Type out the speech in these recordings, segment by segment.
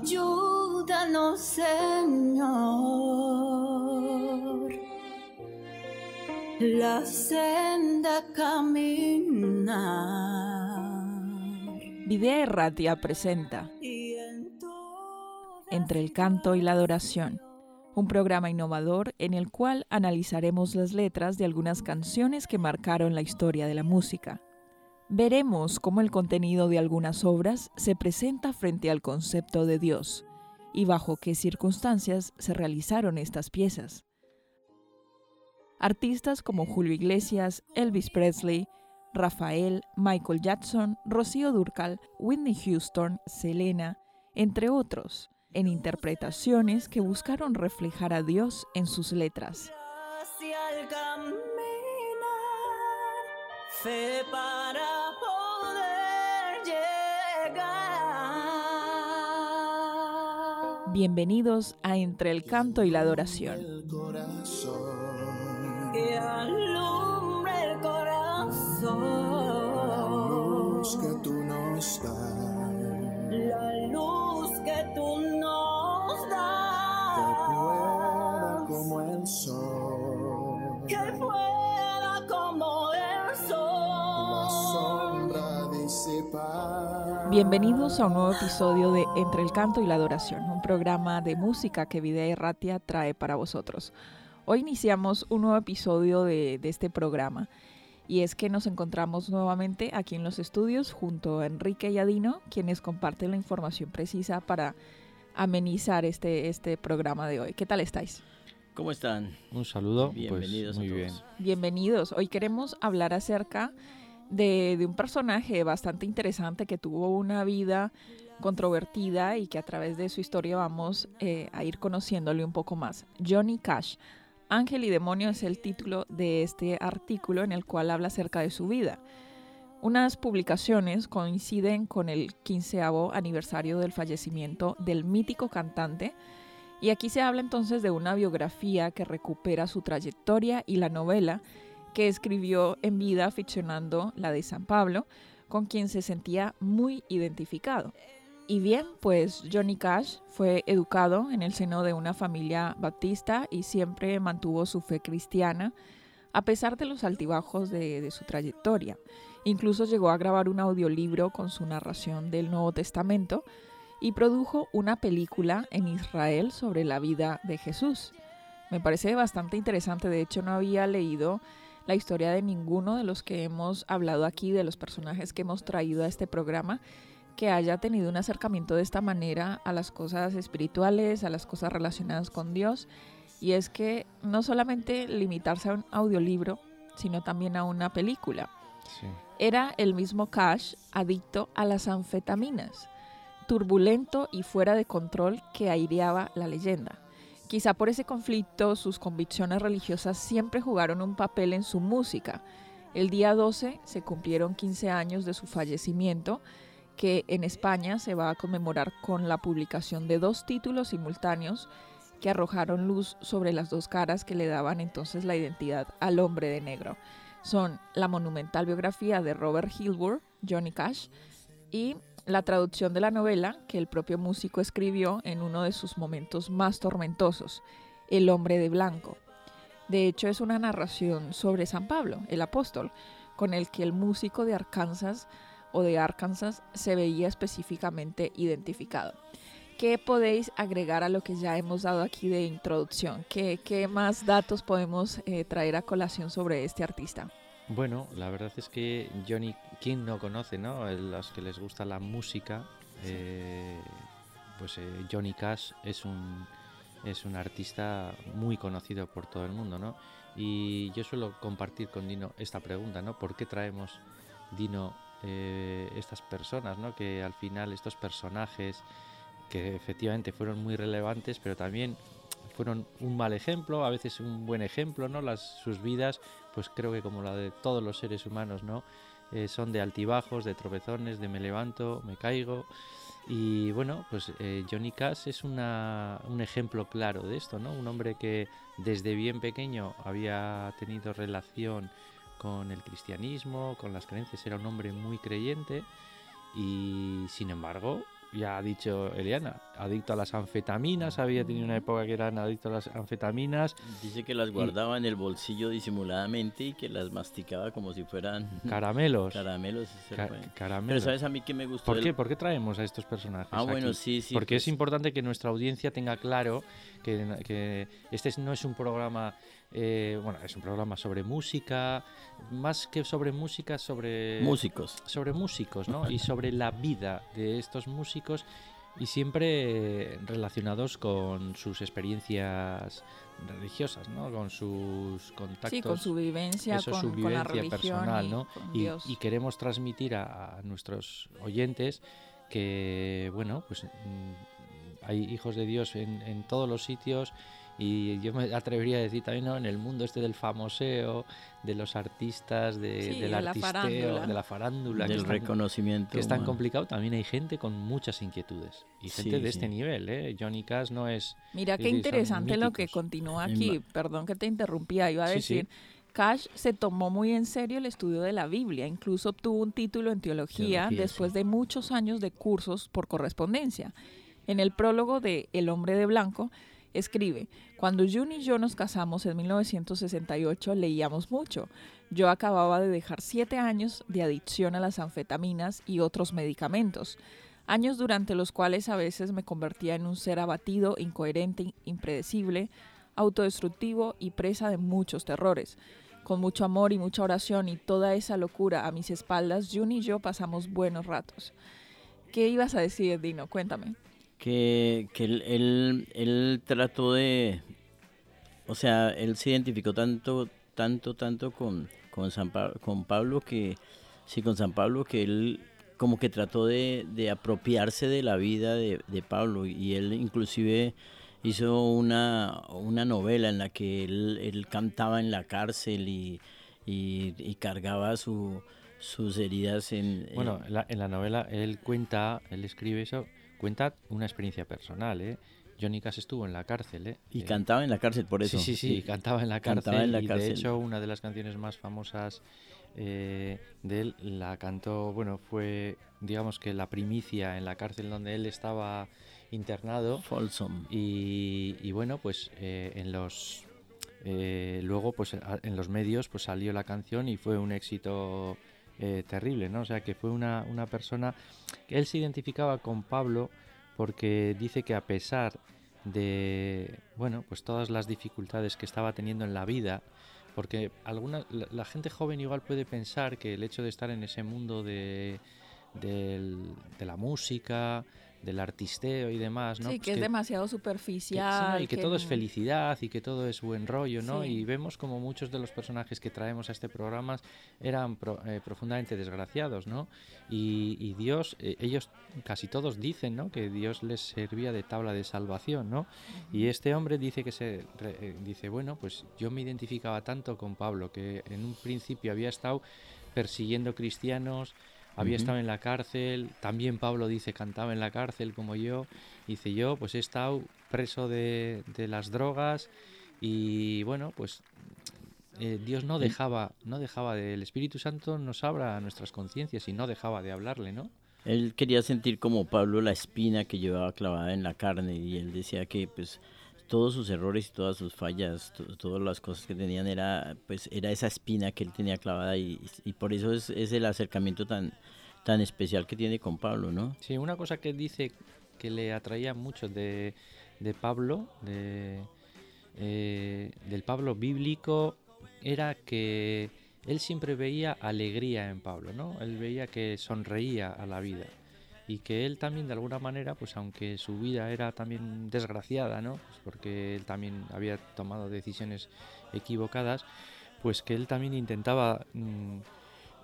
Ayúdanos, Señor, la senda caminar. Videa Erratia presenta Entre el canto y la adoración, un programa innovador en el cual analizaremos las letras de algunas canciones que marcaron la historia de la música. Veremos cómo el contenido de algunas obras se presenta frente al concepto de Dios y bajo qué circunstancias se realizaron estas piezas. Artistas como Julio Iglesias, Elvis Presley, Rafael, Michael Jackson, Rocío Durcal, Whitney Houston, Selena, entre otros, en interpretaciones que buscaron reflejar a Dios en sus letras. Fe para poder llegar. Bienvenidos a Entre el Canto y la Adoración. El corazón. que tú nos das, La luz que tú nos das. que pueda como el sol, Que pueda como el la sol. sombra disipar. Bienvenidos a un nuevo episodio de Entre el Canto y la Adoración, un programa de música que Videa Erratia trae para vosotros. Hoy iniciamos un nuevo episodio de, de este programa y es que nos encontramos nuevamente aquí en los estudios junto a Enrique y Adino, quienes comparten la información precisa para amenizar este, este programa de hoy. ¿Qué tal estáis? ¿Cómo están? Un saludo. Bienvenidos pues, muy a todos. bien. Bienvenidos. Hoy queremos hablar acerca de, de un personaje bastante interesante que tuvo una vida controvertida y que a través de su historia vamos eh, a ir conociéndole un poco más. Johnny Cash. Ángel y Demonio es el título de este artículo en el cual habla acerca de su vida. Unas publicaciones coinciden con el quinceavo aniversario del fallecimiento del mítico cantante y aquí se habla entonces de una biografía que recupera su trayectoria y la novela que escribió en vida ficcionando la de San Pablo, con quien se sentía muy identificado. Y bien, pues Johnny Cash fue educado en el seno de una familia baptista y siempre mantuvo su fe cristiana, a pesar de los altibajos de, de su trayectoria. Incluso llegó a grabar un audiolibro con su narración del Nuevo Testamento y produjo una película en Israel sobre la vida de Jesús. Me parece bastante interesante, de hecho no había leído la historia de ninguno de los que hemos hablado aquí, de los personajes que hemos traído a este programa, que haya tenido un acercamiento de esta manera a las cosas espirituales, a las cosas relacionadas con Dios. Y es que no solamente limitarse a un audiolibro, sino también a una película. Sí. Era el mismo Cash adicto a las anfetaminas, turbulento y fuera de control que aireaba la leyenda. Quizá por ese conflicto sus convicciones religiosas siempre jugaron un papel en su música. El día 12 se cumplieron 15 años de su fallecimiento, que en España se va a conmemorar con la publicación de dos títulos simultáneos que arrojaron luz sobre las dos caras que le daban entonces la identidad al hombre de negro. Son la monumental biografía de Robert Hilburn, Johnny Cash, y la traducción de la novela que el propio músico escribió en uno de sus momentos más tormentosos, El hombre de blanco. De hecho, es una narración sobre San Pablo, el apóstol, con el que el músico de Arkansas o de Arkansas se veía específicamente identificado. ¿Qué podéis agregar a lo que ya hemos dado aquí de introducción? ¿Qué, qué más datos podemos eh, traer a colación sobre este artista? Bueno, la verdad es que Johnny, ¿quién no conoce, no? Los que les gusta la música, eh, pues eh, Johnny Cash es un, es un artista muy conocido por todo el mundo, ¿no? Y yo suelo compartir con Dino esta pregunta, ¿no? ¿Por qué traemos, Dino, eh, estas personas, ¿no? Que al final estos personajes que efectivamente fueron muy relevantes, pero también fueron un mal ejemplo, a veces un buen ejemplo, ¿no? Las, sus vidas, pues creo que como la de todos los seres humanos, ¿no? eh, son de altibajos, de tropezones, de me levanto, me caigo. Y bueno, pues eh, Johnny Cash es un ejemplo claro de esto, ¿no? Un hombre que desde bien pequeño había tenido relación con el cristianismo, con las creencias, era un hombre muy creyente y sin embargo ya ha dicho Eliana, adicto a las anfetaminas, había tenido una época que eran adicto a las anfetaminas. Dice que las guardaba en el bolsillo disimuladamente y que las masticaba como si fueran caramelos. caramelos. Ca- Pero caramelos. ¿sabes a mí que me gustó? ¿Por qué? ¿Por qué traemos a estos personajes? Ah, bueno, sí, sí. Porque pues, es importante que nuestra audiencia tenga claro que, que este no es un programa, eh, bueno, es un programa sobre música, más que sobre música, sobre Músicos. sobre músicos, ¿no? Y sobre la vida de estos músicos y siempre relacionados con sus experiencias religiosas, ¿no? Con sus contactos. Sí, con su vivencia, eso, con, su con la vivencia religión personal, y ¿no? con Y, Dios. y queremos transmitir a, a nuestros oyentes que, bueno, pues mm, hay hijos de Dios en, en todos los sitios y yo me atrevería a decir también, ¿no? En el mundo este del famoseo, de los artistas, de, Sí, del de la artisteo, farándula. de la farándula, que Del es tan- reconocimiento. que es tan complicado, también hay gente con muchas inquietudes. Y Sí, gente de sí. este nivel, ¿eh? Johnny Cash no es... Mira Sí, qué sí, interesante lo que continúa aquí. Perdón que te interrumpía, iba a Sí, sí. decir. Cash se tomó muy en serio el estudio de la Biblia, incluso obtuvo un título en teología, Teología, después sí. de muchos años de cursos por correspondencia. En el prólogo de El hombre de blanco escribe, cuando June y yo nos casamos en 1968 leíamos mucho. Yo acababa de dejar siete años de adicción a las anfetaminas y otros medicamentos años durante los cuales a veces me convertía en un ser abatido, incoherente, impredecible, autodestructivo y presa de muchos terrores. Con mucho amor y mucha oración y toda esa locura a mis espaldas, Jun y yo pasamos buenos ratos. ¿Qué ibas a decir, Dino? Cuéntame. Que, que él, él, él trató de, o sea, él se identificó tanto, tanto, tanto con, con, San Pa- con Pablo que, sí, con San Pablo que él como que trató de, de apropiarse de la vida de, de Pablo. Y él inclusive hizo una, una novela en la que él, él cantaba en la cárcel y, y, y cargaba su, sus heridas en... Bueno, en- en la, en la novela él cuenta, él escribe eso, cuenta una experiencia personal, ¿eh? Johnny Cash estuvo en la cárcel, ¿eh? y Eh, cantaba en la cárcel por eso. Sí, sí, sí, cantaba en la cárcel. Cantaba en la y de hecho, una de las canciones más famosas eh, de él la cantó, bueno, fue, digamos que la primicia en la cárcel donde él estaba internado. Folsom. Y, y bueno, pues eh, en los. eh, luego, pues en los medios, pues salió la canción y fue un éxito eh, terrible, ¿no? O sea, que fue una, una persona. Él se identificaba con Pablo porque dice que a pesar de. Bueno, pues todas las dificultades que estaba teniendo en la vida. Porque alguna, la, gente joven igual puede pensar que el hecho de estar en ese mundo de, del- de la música, del artisteo y demás, ¿no? sí, Pues que es demasiado que- sí, superficial. y que, todo es felicidad y que todo es buen rollo, ¿no? Sí. Y vemos como muchos de los personajes que traemos a este programa eran pro- eh, profundamente desgraciados, ¿no? Y, y Dios, eh, ellos casi todos dicen, ¿no? Que Dios les servía de tabla de salvación, ¿no? Y este hombre dice que se eh, dice, bueno, pues yo me identificaba tanto con Pablo que en un principio había estado persiguiendo cristianos, había estado en la cárcel, también Pablo dice cantaba en la cárcel como yo, dice yo pues he estado preso de, de las drogas y bueno pues eh, Dios no dejaba, no dejaba de, el Espíritu Santo nos abra nuestras conciencias y no dejaba de hablarle, ¿no? Él quería sentir como Pablo la espina que llevaba clavada en la carne y él decía que pues todos sus errores y todas sus fallas, to- todas las cosas que tenían era pues era esa espina que él tenía clavada y, y por eso es, es el acercamiento tan tan especial que tiene con Pablo, ¿no? Sí, una cosa que dice que le atraía mucho de, de Pablo, de, eh, del Pablo bíblico, era que él siempre veía alegría en Pablo, ¿no? Él veía que sonreía a la vida y que él también de alguna manera, pues aunque su vida era también desgraciada, ¿no? Pues porque él también había tomado decisiones equivocadas, pues que él también intentaba mm,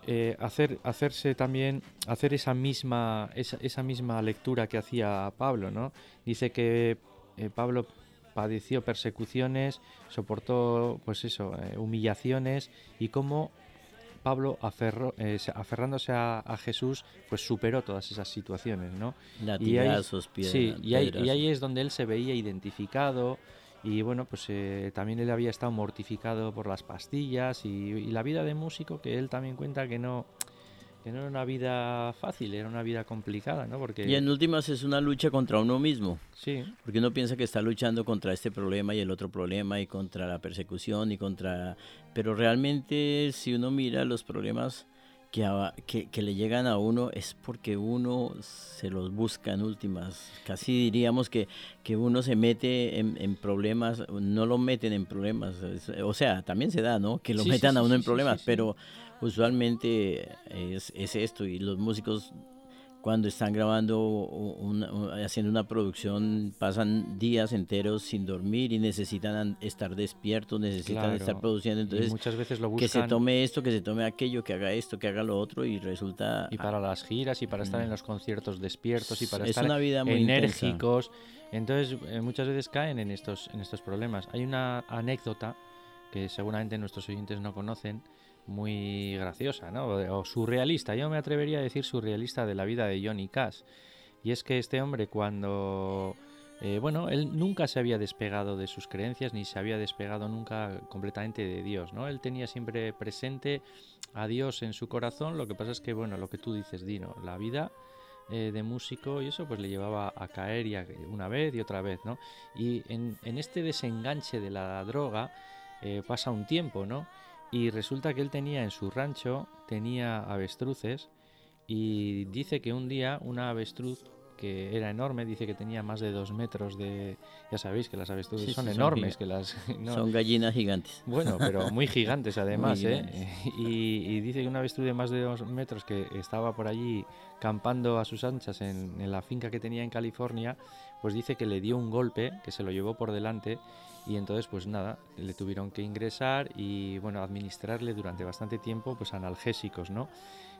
eh, hacer hacerse también hacer esa misma esa, misma lectura que hacía Pablo, ¿no? Dice que eh, Pablo padeció persecuciones, soportó pues eso, eh, humillaciones y cómo Pablo, aferró, eh, se- aferrándose a, a Jesús, pues superó todas esas situaciones, ¿no? Y ahí- Latigazos, piedras. Sí, y ahí, y ahí es donde él se veía identificado y bueno, pues eh, también él había estado mortificado por las pastillas y, y la vida de músico que él también cuenta que no, no era una vida fácil, era una vida complicada, ¿no? Porque Y en últimas es una lucha contra uno mismo. sí, Porque uno piensa que está luchando contra este problema y el otro problema y contra la persecución y contra... Pero realmente si uno mira los problemas que, a- que, que le llegan a uno es porque uno se los busca en últimas. Casi diríamos que, que uno se mete en, en problemas, no lo meten en problemas. o sea, también se da, ¿no? Que lo Sí, sí, metan a uno sí, en problemas, pero usualmente es, es esto y los músicos cuando están grabando una- haciendo una producción pasan días enteros sin dormir y necesitan an- estar despiertos, necesitan Claro, estar produciendo. y Entonces, muchas veces lo que se buscan tome esto, que se tome aquello, que haga esto, que haga lo otro y resulta... y para las giras y para estar en los conciertos despiertos y para Es estar una vida muy intensa. enérgicos. Entonces, eh, muchas veces caen en estos, en estos problemas. Hay una anécdota que seguramente nuestros oyentes no conocen, muy graciosa, ¿no? O, surrealista. Yo me atrevería a decir surrealista de la vida de Johnny Cash. Y es que este hombre cuando... eh, bueno, él nunca se había despegado de sus creencias ni se había despegado nunca completamente de Dios, ¿no? Él tenía siempre presente a Dios en su corazón. Lo que pasa es que, bueno, lo que tú dices, Dino, la vida eh, de músico y eso pues le llevaba a caer y a- una vez y otra vez, ¿no? Y en, en este desenganche de la droga eh, pasa un tiempo, ¿no? Y resulta que él tenía en su rancho, tenía avestruces y dice que un día una avestruz que era enorme, dice que tenía más de dos metros de... Ya sabéis que las avestruces Sí, son sí, son enormes, giga- que las... no- Son gallinas gigantes. bueno, pero muy gigantes además, Muy ¿eh? grandes. Y, y dice que una avestruz de más de dos metros que estaba por allí campando a sus anchas en, en la finca que tenía en California, pues dice que le dio un golpe, que se lo llevó por delante y entonces pues nada, le tuvieron que ingresar y bueno, administrarle durante bastante tiempo pues analgésicos, ¿no?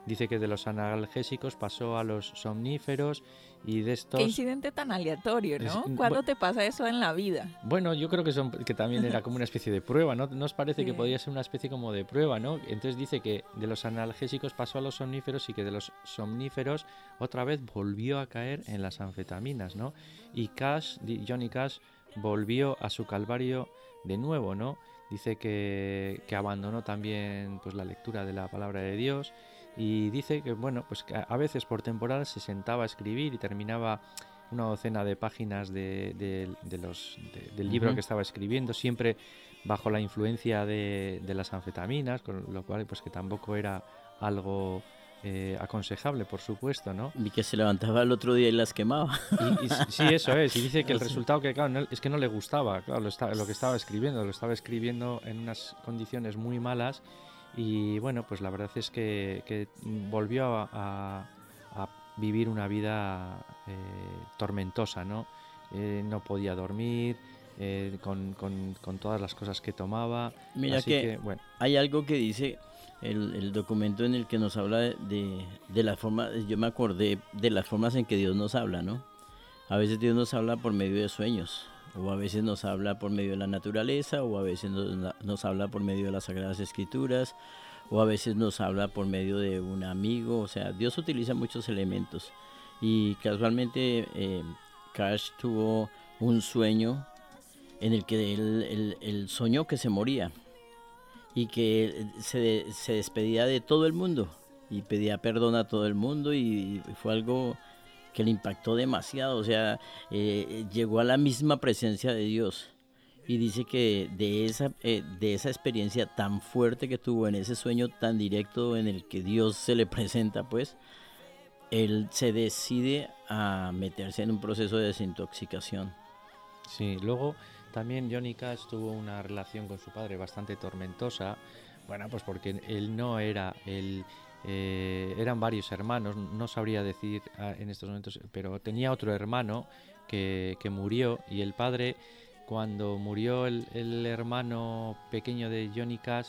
Dice que de los analgésicos pasó a los somníferos y de estos... Qué incidente tan aleatorio, ¿no? ¿Cuándo te pasa eso en la vida? Bueno, yo creo que, son, que también era como una especie de prueba, ¿no? ¿No os parece que podría ser una especie como de prueba, ¿no? Entonces dice que de los analgésicos pasó a los somníferos y que de los somníferos otra vez volvió a caer en las anfetaminas, ¿no? Y Cash, Johnny Cash, volvió a su calvario de nuevo, ¿no? Dice que, que abandonó también pues, la lectura de la palabra de Dios y dice que, bueno, pues que a veces por temporada se sentaba a escribir y terminaba una docena de páginas de, de- de los, de- del libro Ujú. que estaba escribiendo, siempre bajo la influencia de, las anfetaminas, con lo cual pues que tampoco era algo eh, aconsejable, por supuesto, ¿no? Y que se levantaba el otro día y las quemaba. Y, y sí, eso es. Y dice que el resultado que, claro, no- es que no le gustaba, claro, lo, está- lo que estaba escribiendo, lo estaba escribiendo en unas condiciones muy malas. Y bueno, pues la verdad es que, que volvió a, a- a vivir una vida eh, tormentosa, ¿no? Eh, no podía dormir, eh, con, con- con todas las cosas que tomaba. Mira Así que, que, bueno, hay algo que dice el, el documento en el que nos habla de, de, de la forma, yo me acordé de las formas en que Dios nos habla, ¿no? A veces Dios nos habla por medio de sueños, o a veces nos habla por medio de la naturaleza, o a veces nos, nos habla por medio de las Sagradas Escrituras, o a veces nos habla por medio de un amigo, o sea, Dios utiliza muchos elementos. Y casualmente eh, Cash tuvo un sueño en el que él, él- él soñó que se moría y que se, se despedía de todo el mundo y pedía perdón a todo el mundo y fue algo que le impactó demasiado, o sea, eh, llegó a la misma presencia de Dios y dice que de esa, eh, de esa experiencia tan fuerte que tuvo en ese sueño tan directo en el que Dios se le presenta, pues, él se decide a meterse en un proceso de desintoxicación. Sí, luego también Johnny Cash tuvo una relación con su padre bastante tormentosa. Bueno, pues porque él no era el. Eh, eran varios hermanos, no sabría decir ah, en estos momentos, pero tenía otro hermano que, que murió y el padre, cuando murió el, el hermano pequeño de Johnny Cash,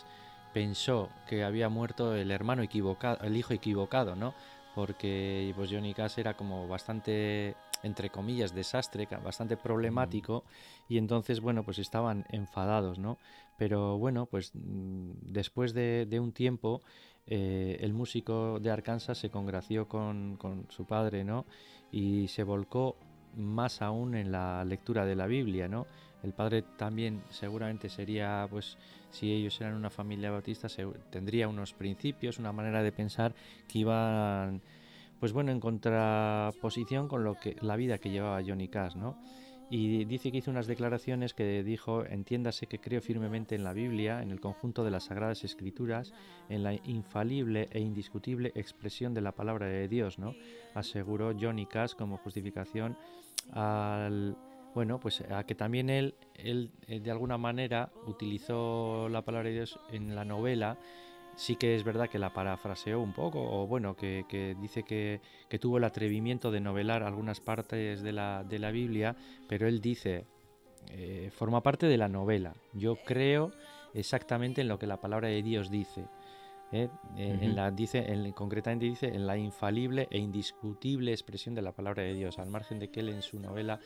pensó que había muerto el hermano equivocado, el hijo equivocado, ¿no? Porque pues Johnny Cash era como bastante entre comillas, desastre, bastante problemático, y entonces, bueno, pues estaban enfadados, ¿no? Pero bueno, pues mm, después de, de un tiempo, eh, el músico de Arkansas se congració con, su padre, ¿no? Y se volcó más aún en la lectura de la Biblia, ¿no? El padre también seguramente sería, pues, si ellos eran una familia bautista, tendría unos principios, una manera de pensar que iban, pues bueno, en contraposición con lo que la vida que llevaba Johnny Cash, ¿no? Y dice que hizo unas declaraciones que dijo, entiéndase que creo firmemente en la Biblia, en el conjunto de las Sagradas Escrituras, en la infalible e indiscutible expresión de la palabra de Dios, ¿no? Aseguró Johnny Cash como justificación al bueno, pues a que también él, él eh, de alguna manera utilizó la palabra de Dios en la novela. Sí que es verdad que la parafraseó un poco, o bueno, que, que dice que, que tuvo el atrevimiento de novelar algunas partes de la, de la Biblia, pero él dice, eh, forma parte de la novela. Yo creo exactamente en lo que la palabra de Dios dice. ¿eh? Eh, en Ujú. la, dice en- concretamente dice en la infalible e indiscutible expresión de la palabra de Dios, al margen de que él en su novela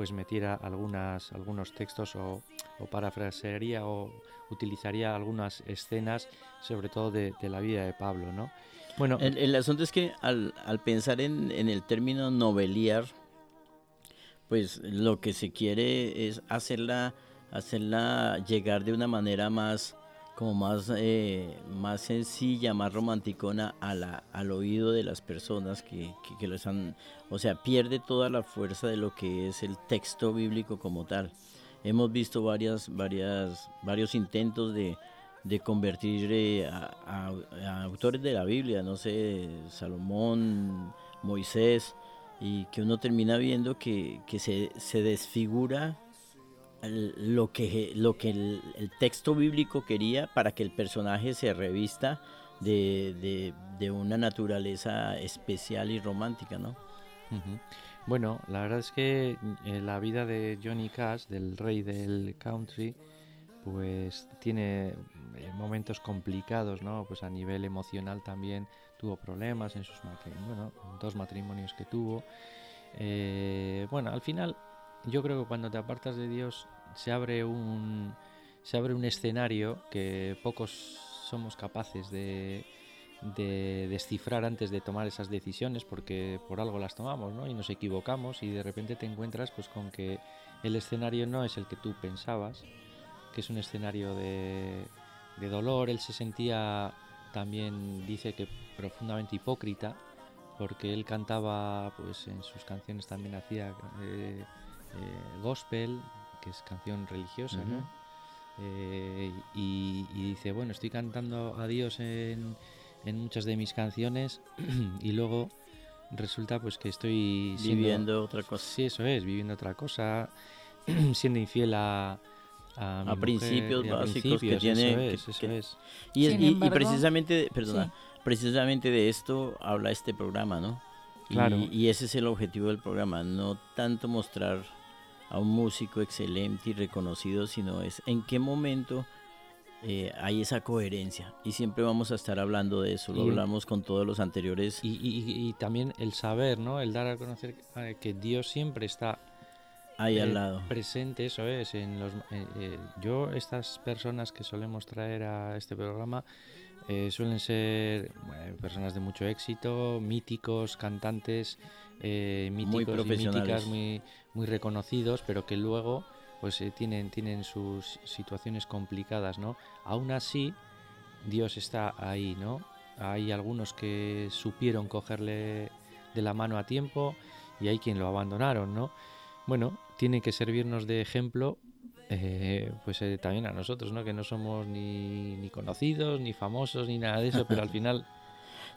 pues metiera algunas, algunos textos o, o parafrasearía o utilizaría algunas escenas, sobre todo de, de la vida de Pablo, ¿no? Bueno, El, el asunto es que al, al pensar en, en el término noveliar, pues lo que se quiere es hacerla, hacerla llegar de una manera más, como más, eh, más sencilla, más romanticona a la, al oído de las personas que, que, lo están, o sea, pierde toda la fuerza de lo que es el texto bíblico como tal. Hemos visto varias, varias, varios intentos de, de convertir eh, a, a- autores de la Biblia, no sé, Salomón, Moisés, y que uno termina viendo que, que se, se desfigura lo que, lo que el, texto bíblico quería para que el personaje se revista de, de- una naturaleza especial y romántica, ¿no? Bueno, la verdad es que eh, la vida de Johnny Cash, del rey del country, pues tiene eh, momentos complicados, ¿no? Pues a nivel emocional también tuvo problemas en sus matrimonios, bueno, dos matrimonios que tuvo. Eh, bueno, al final yo creo que cuando te apartas de Dios se abre un se abre un escenario que pocos somos capaces de, de descifrar antes de tomar esas decisiones porque por algo las tomamos ¿no? y nos equivocamos y de repente te encuentras pues con que el escenario no es el que tú pensabas que es un escenario de, de dolor él se sentía también dice que profundamente hipócrita porque él cantaba pues en sus canciones también hacía eh, eh, gospel que es canción religiosa. ¿no? Eh, y, y dice, bueno, estoy cantando a Dios en, en muchas de mis canciones y luego resulta pues que estoy siendo- Viviendo otra cosa. Sí, eso es, viviendo otra cosa, siendo infiel a, a, mujer principios y a básicos que tiene- Eso que- es, eso es. Y, es- y- y precisamente, perdona, sí. precisamente de esto habla este programa, ¿no? Y- Claro. Y, ese es el objetivo del programa, no tanto mostrar a un músico excelente y reconocido, sino es en qué momento eh, hay esa coherencia. Y siempre vamos a estar hablando de eso, lo Y- hablamos con todos los anteriores. Y, y- y también el saber, ¿no? El dar a conocer eh, que Dios siempre está ahí eh, al lado. presente, eso es. En los, eh, eh, yo, estas personas que solemos traer a este programa eh, suelen ser bueno, personas de mucho éxito, míticos, cantantes eh, míticos y profesionales. míticas, muy, muy reconocidos, pero que luego pues eh, tienen, tienen sus situaciones complicadas, ¿no? Aún así, Dios está ahí, ¿no? Hay algunos que supieron cogerle de la mano a tiempo y hay quien lo abandonaron, ¿no? Bueno, tiene que servirnos de ejemplo eh, pues eh, también a nosotros, ¿no? Que no somos ni, ni conocidos, ni famosos, ni nada de eso, pero al final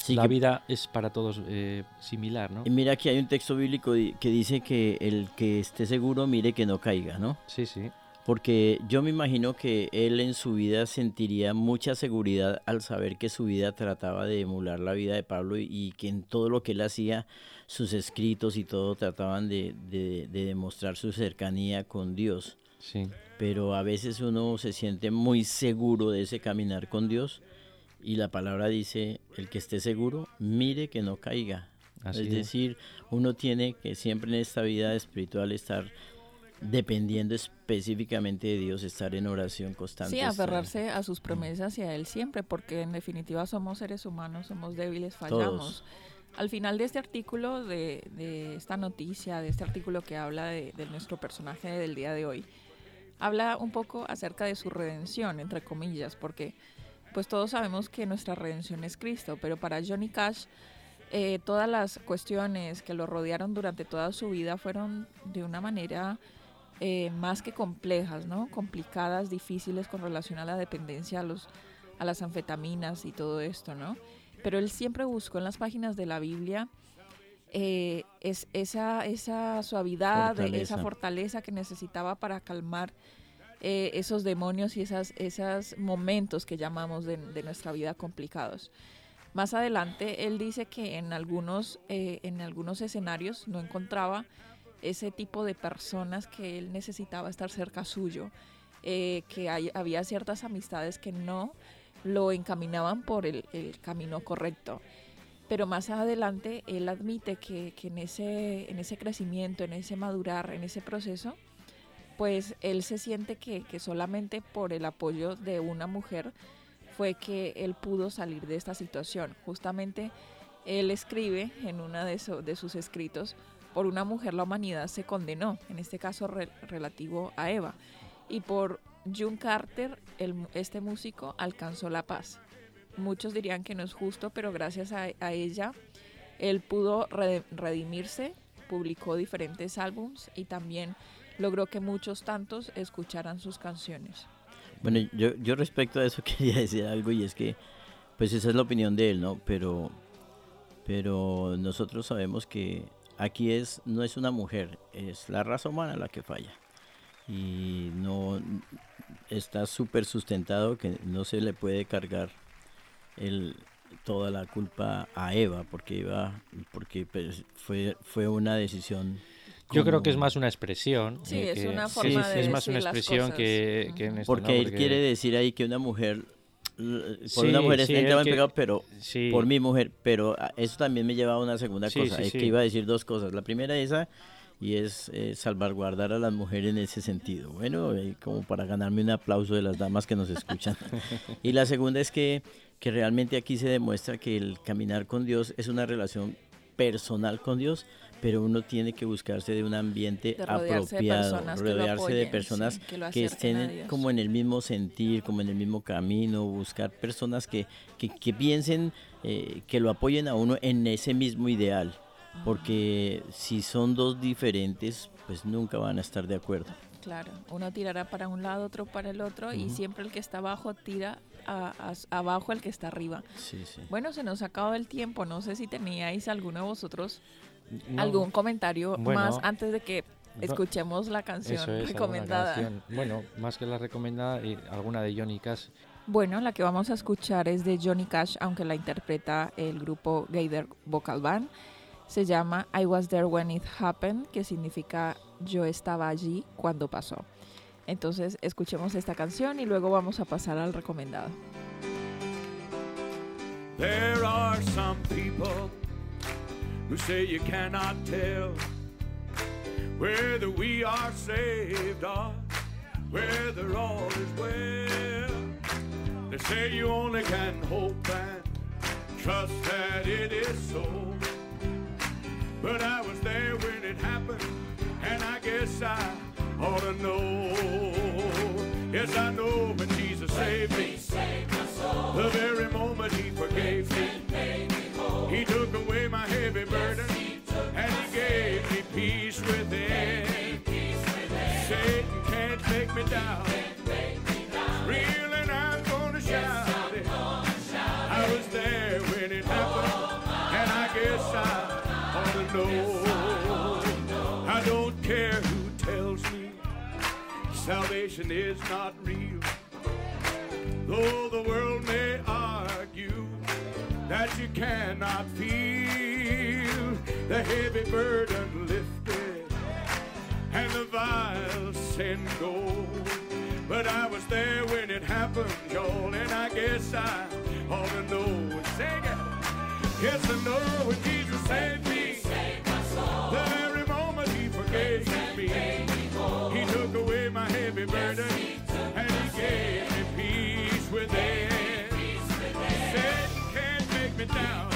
Sí, la que- vida es para todos eh, similar, ¿no? y mira que hay un texto bíblico que dice que el que esté seguro mire que no caiga, ¿no? Sí, sí. Porque yo me imagino que él en su vida sentiría mucha seguridad al saber que su vida trataba de emular la vida de Pablo y, y que en todo lo que él hacía, sus escritos y todo trataban de, de- de demostrar su cercanía con Dios. Sí, Pero a veces uno se siente muy seguro de ese caminar con Dios y la palabra dice, el que esté seguro, mire que no caiga. así es es. decir, uno tiene que siempre en esta vida espiritual estar dependiendo específicamente de Dios, estar en oración constante. Sí, aferrarse a sus promesas y a Él siempre, porque en definitiva somos seres humanos, somos débiles, fallamos. Todos. Al final de este artículo, de, de esta noticia, de este artículo que habla de, de nuestro personaje del día de hoy, habla un poco acerca de su redención, entre comillas, porque pues todos sabemos que nuestra redención es Cristo, pero para Johnny Cash eh, todas las cuestiones que lo rodearon durante toda su vida fueron de una manera eh, más que complejas, ¿no? Complicadas, difíciles con relación a la dependencia a, los, a las anfetaminas y todo esto, ¿no? Pero él siempre buscó en las páginas de la Biblia eh, es, esa, esa suavidad, esa fortaleza que necesitaba para calmar eh, esos demonios y esas, esos momentos que llamamos de, nuestra vida complicados. Más adelante, él dice que en algunos, eh, en algunos escenarios no encontraba ese tipo de personas que él necesitaba estar cerca suyo, eh, que había ciertas amistades que no lo encaminaban por el, el camino correcto. Pero más adelante él admite que, que en, ese, en ese crecimiento, en ese madurar, en ese proceso, pues él se siente que, que solamente por el apoyo de una mujer fue que él pudo salir de esta situación. Justamente él escribe en uno de, sus escritos, por una mujer la humanidad se condenó, en este caso re- relativo a Eva, y por June Carter, este músico, alcanzó la paz. Muchos dirían que no es justo, pero gracias a, a ella, él pudo re- redimirse, publicó diferentes álbums y también logró que muchos tantos escucharan sus canciones. Bueno, yo, yo respecto a eso quería decir algo y es que, pues esa es la opinión de él, ¿no? Pero, pero nosotros sabemos que aquí es, no es una mujer, es la raza humana la que falla. Y no está súper sustentado que no se le puede cargar el, toda la culpa a Eva, porque Eva, porque pues, fue, fue una decisión. Yo creo que es más una expresión. Sí, eh, es que- una sí, forma sí, de es más una decir expresión que, que en esto, ¿no? Porque él quiere decir ahí que una mujer, l- por Sí, una mujer sí, en quiere- pecado, pero Sí. por mi mujer, pero ah, eso también me lleva a una segunda Sí, cosa, sí, es sí. que iba a decir dos cosas. La primera esa, y es eh, salvaguardar a las mujeres en ese sentido. Bueno, eh, como para ganarme un aplauso de las damas que nos escuchan. y la segunda es que, que realmente aquí se demuestra que el caminar con Dios es una relación personal con Dios, pero uno tiene que buscarse de un ambiente De rodearse de apropiado, personas rodearse de personas sí, que estén como en el mismo sentir, como en el mismo camino, buscar personas que, que, que piensen, eh, que lo apoyen a uno en ese mismo ideal, porque si son dos diferentes, pues nunca van a estar de acuerdo. Claro, uno tirará para un lado, otro para el otro y siempre el que está abajo tira a- a- abajo el que está arriba. Sí, sí. Bueno, se nos acabado el tiempo. No sé si teníais alguno de vosotros No, algún comentario Bueno. más antes de que escuchemos la canción eso es, recomendada. canción. Bueno, más que la recomendada, y alguna de Johnny Cash. Bueno, la que vamos a escuchar es de Johnny Cash, aunque la interpreta el grupo Gaither Vocal Band. Se llama I Was There When It Happened, que significa yo estaba allí cuando pasó. Entonces, escuchemos esta canción y luego vamos a pasar al recomendado. There are some people who say you cannot tell whether we are saved or whether all is well. They say you only can hope and trust that it is so. But I was there when it happened, and I guess I ought to know. Yes, I know when Jesus saved me. saved The very moment he forgave me, he took away my heavy burden and he gave me peace within. Satan can't take me down. Real and I'm gonna shout it. I was there when it happened, and I guess I ought to know. I don't care who tells me salvation is not real. Though the world may argue that you cannot feel the heavy burden lifted, and the vials sent gold. But I was there when it happened, y'all, and I guess I ought to know. Sing it. Yes, I know when Jesus saved me, saved my soul. the very moment He forgave me, He took away my heavy burden, and He gave me peace within. Satan can't make me down.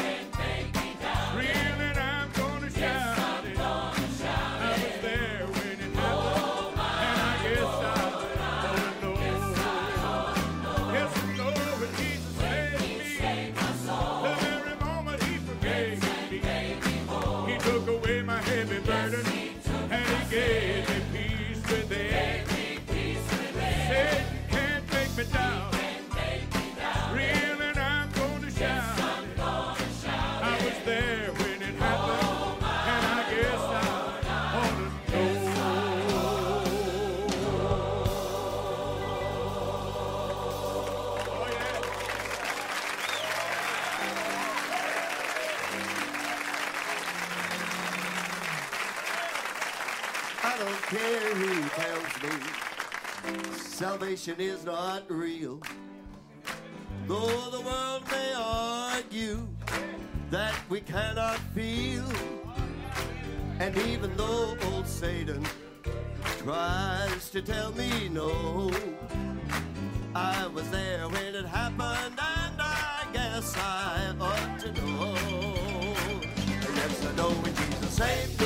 Salvation is not real. Though the world may argue that we cannot feel, and even though old Satan tries to tell me no, I was there when it happened, and I guess I ought to know. Yes, I know when Jesus saved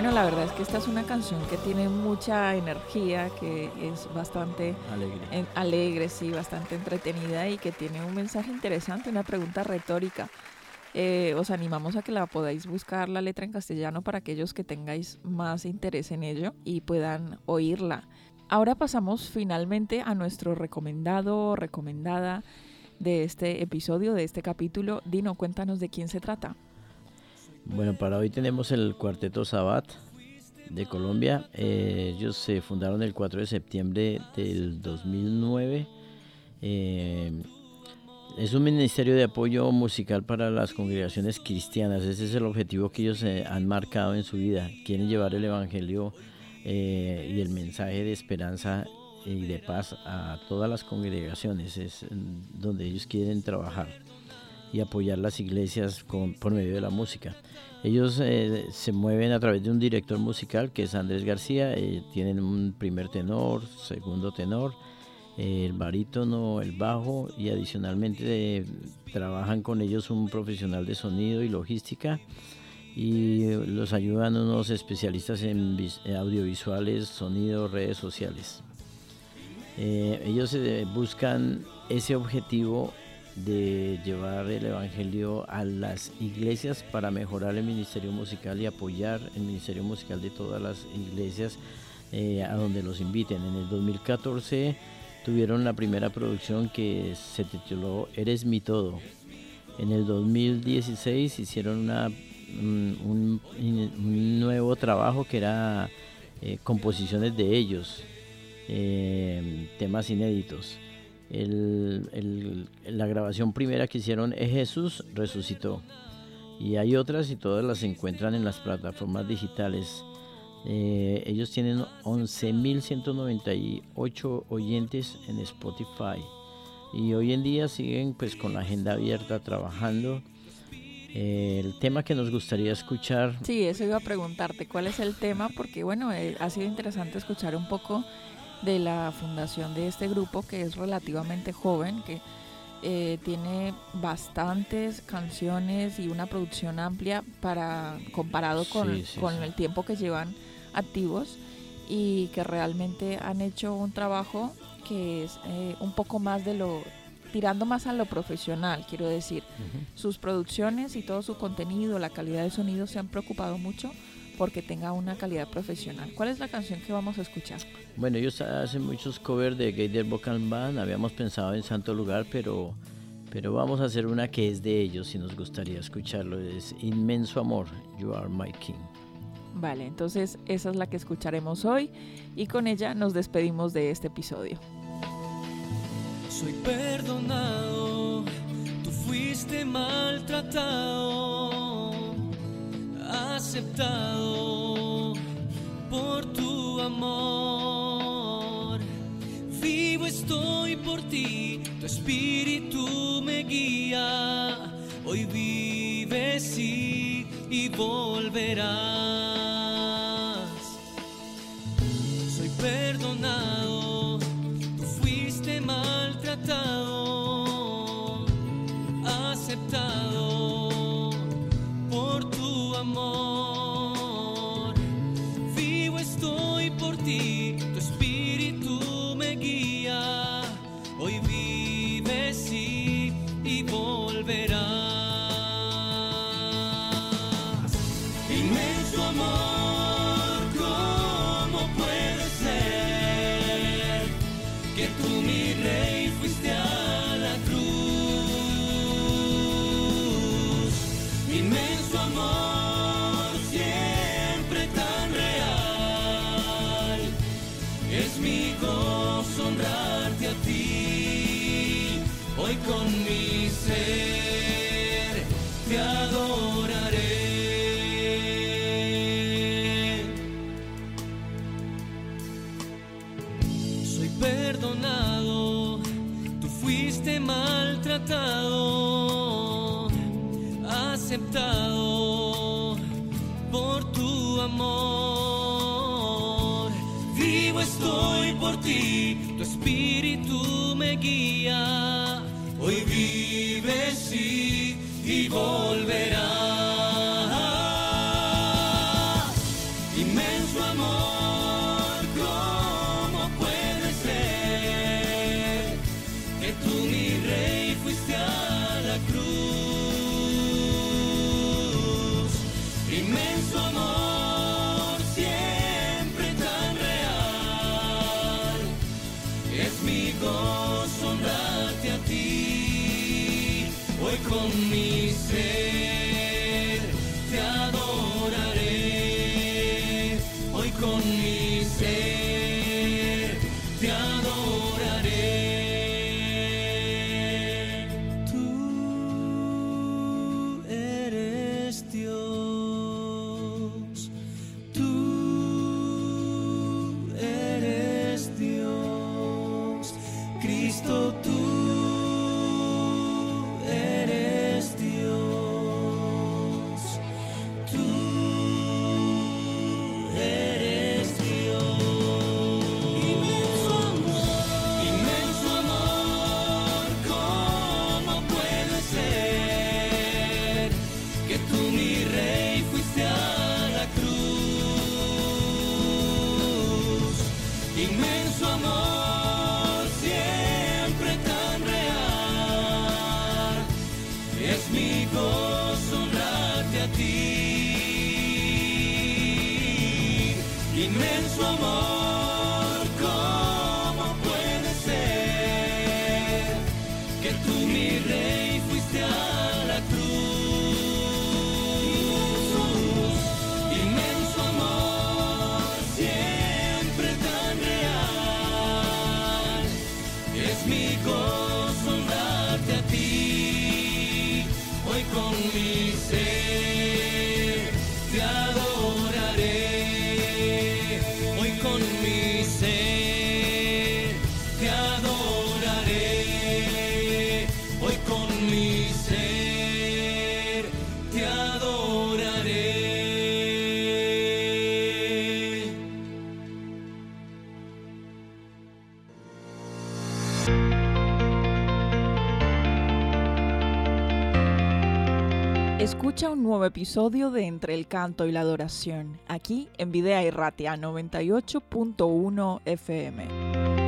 Bueno, la verdad es que esta es una canción que tiene mucha energía, que es bastante Alegre. en- alegre, sí, bastante entretenida y que tiene un mensaje interesante, una pregunta retórica. Eh, os animamos a que la podáis buscar la letra en castellano para aquellos que tengáis más interés en ello y puedan oírla. Ahora pasamos finalmente a nuestro recomendado o recomendada de este episodio, de este capítulo. Dino, cuéntanos de quién se trata. Bueno, para hoy tenemos el Cuarteto Sabat de Colombia. Eh, ellos se fundaron el 4 de septiembre del 2009. Eh, es un ministerio de apoyo musical para las congregaciones cristianas. Ese es el objetivo que ellos eh, han marcado en su vida. Quieren llevar el Evangelio eh, y el mensaje de esperanza y de paz a todas las congregaciones. Es mm, donde ellos quieren trabajar y apoyar las iglesias con, por medio de la música. Ellos eh, se mueven a través de un director musical que es Andrés García, eh, tienen un primer tenor, segundo tenor, eh, el barítono, el bajo y adicionalmente trabajan con ellos un profesional de sonido y logística y los ayudan unos especialistas en vis- audiovisuales, sonido, redes sociales. Ellos buscan ese objetivo de llevar el Evangelio a las iglesias para mejorar el ministerio musical y apoyar el ministerio musical de todas las iglesias eh, a donde los inviten. En el 2014 tuvieron la primera producción que se tituló Eres mi todo. En el 2016 hicieron una, un, un- un nuevo trabajo que era eh, composiciones de ellos, eh, temas inéditos. El- el- la grabación primera que hicieron es Jesús resucitó. Y hay otras y todas las encuentran en las plataformas digitales. Eh, ellos tienen 11.198 oyentes en Spotify. Y hoy en día siguen pues con la agenda abierta trabajando. Eh, el tema que nos gustaría escuchar Sí, eso iba a preguntarte, ¿cuál es el tema? Porque bueno, eh, ha sido interesante escuchar un poco de la fundación de este grupo que es relativamente joven, que eh, tiene bastantes canciones y una producción amplia para comparado con, Sí, sí, con sí. el tiempo que llevan activos y que realmente han hecho un trabajo que es eh, un poco más de lo tirando más a lo profesional, quiero decir. Sus producciones y todo su contenido, la calidad de sonido se han preocupado mucho porque tenga una calidad profesional. ¿Cuál es la canción que vamos a escuchar? Bueno, ellos hacen muchos covers de Gator Vocal Band. Habíamos pensado en Santo Lugar, pero, pero vamos a hacer una que es de ellos y nos gustaría escucharlo. Es Inmenso Amor, You Are My King. Vale, entonces esa es la que escucharemos hoy y con ella nos despedimos de este episodio. Soy perdonado, tú fuiste maltratado, aceptado por tu amor. Vivo estoy por ti, tu espíritu me guía. Hoy vives sí y volverás. perdonado, tú fuiste maltratado, aceptado por tu amor. Vivo estoy por ti, tu espíritu me guía, hoy vives y volverás. episodio de Entre el Canto y la Adoración, aquí en Videa Irratia 98.1 FM.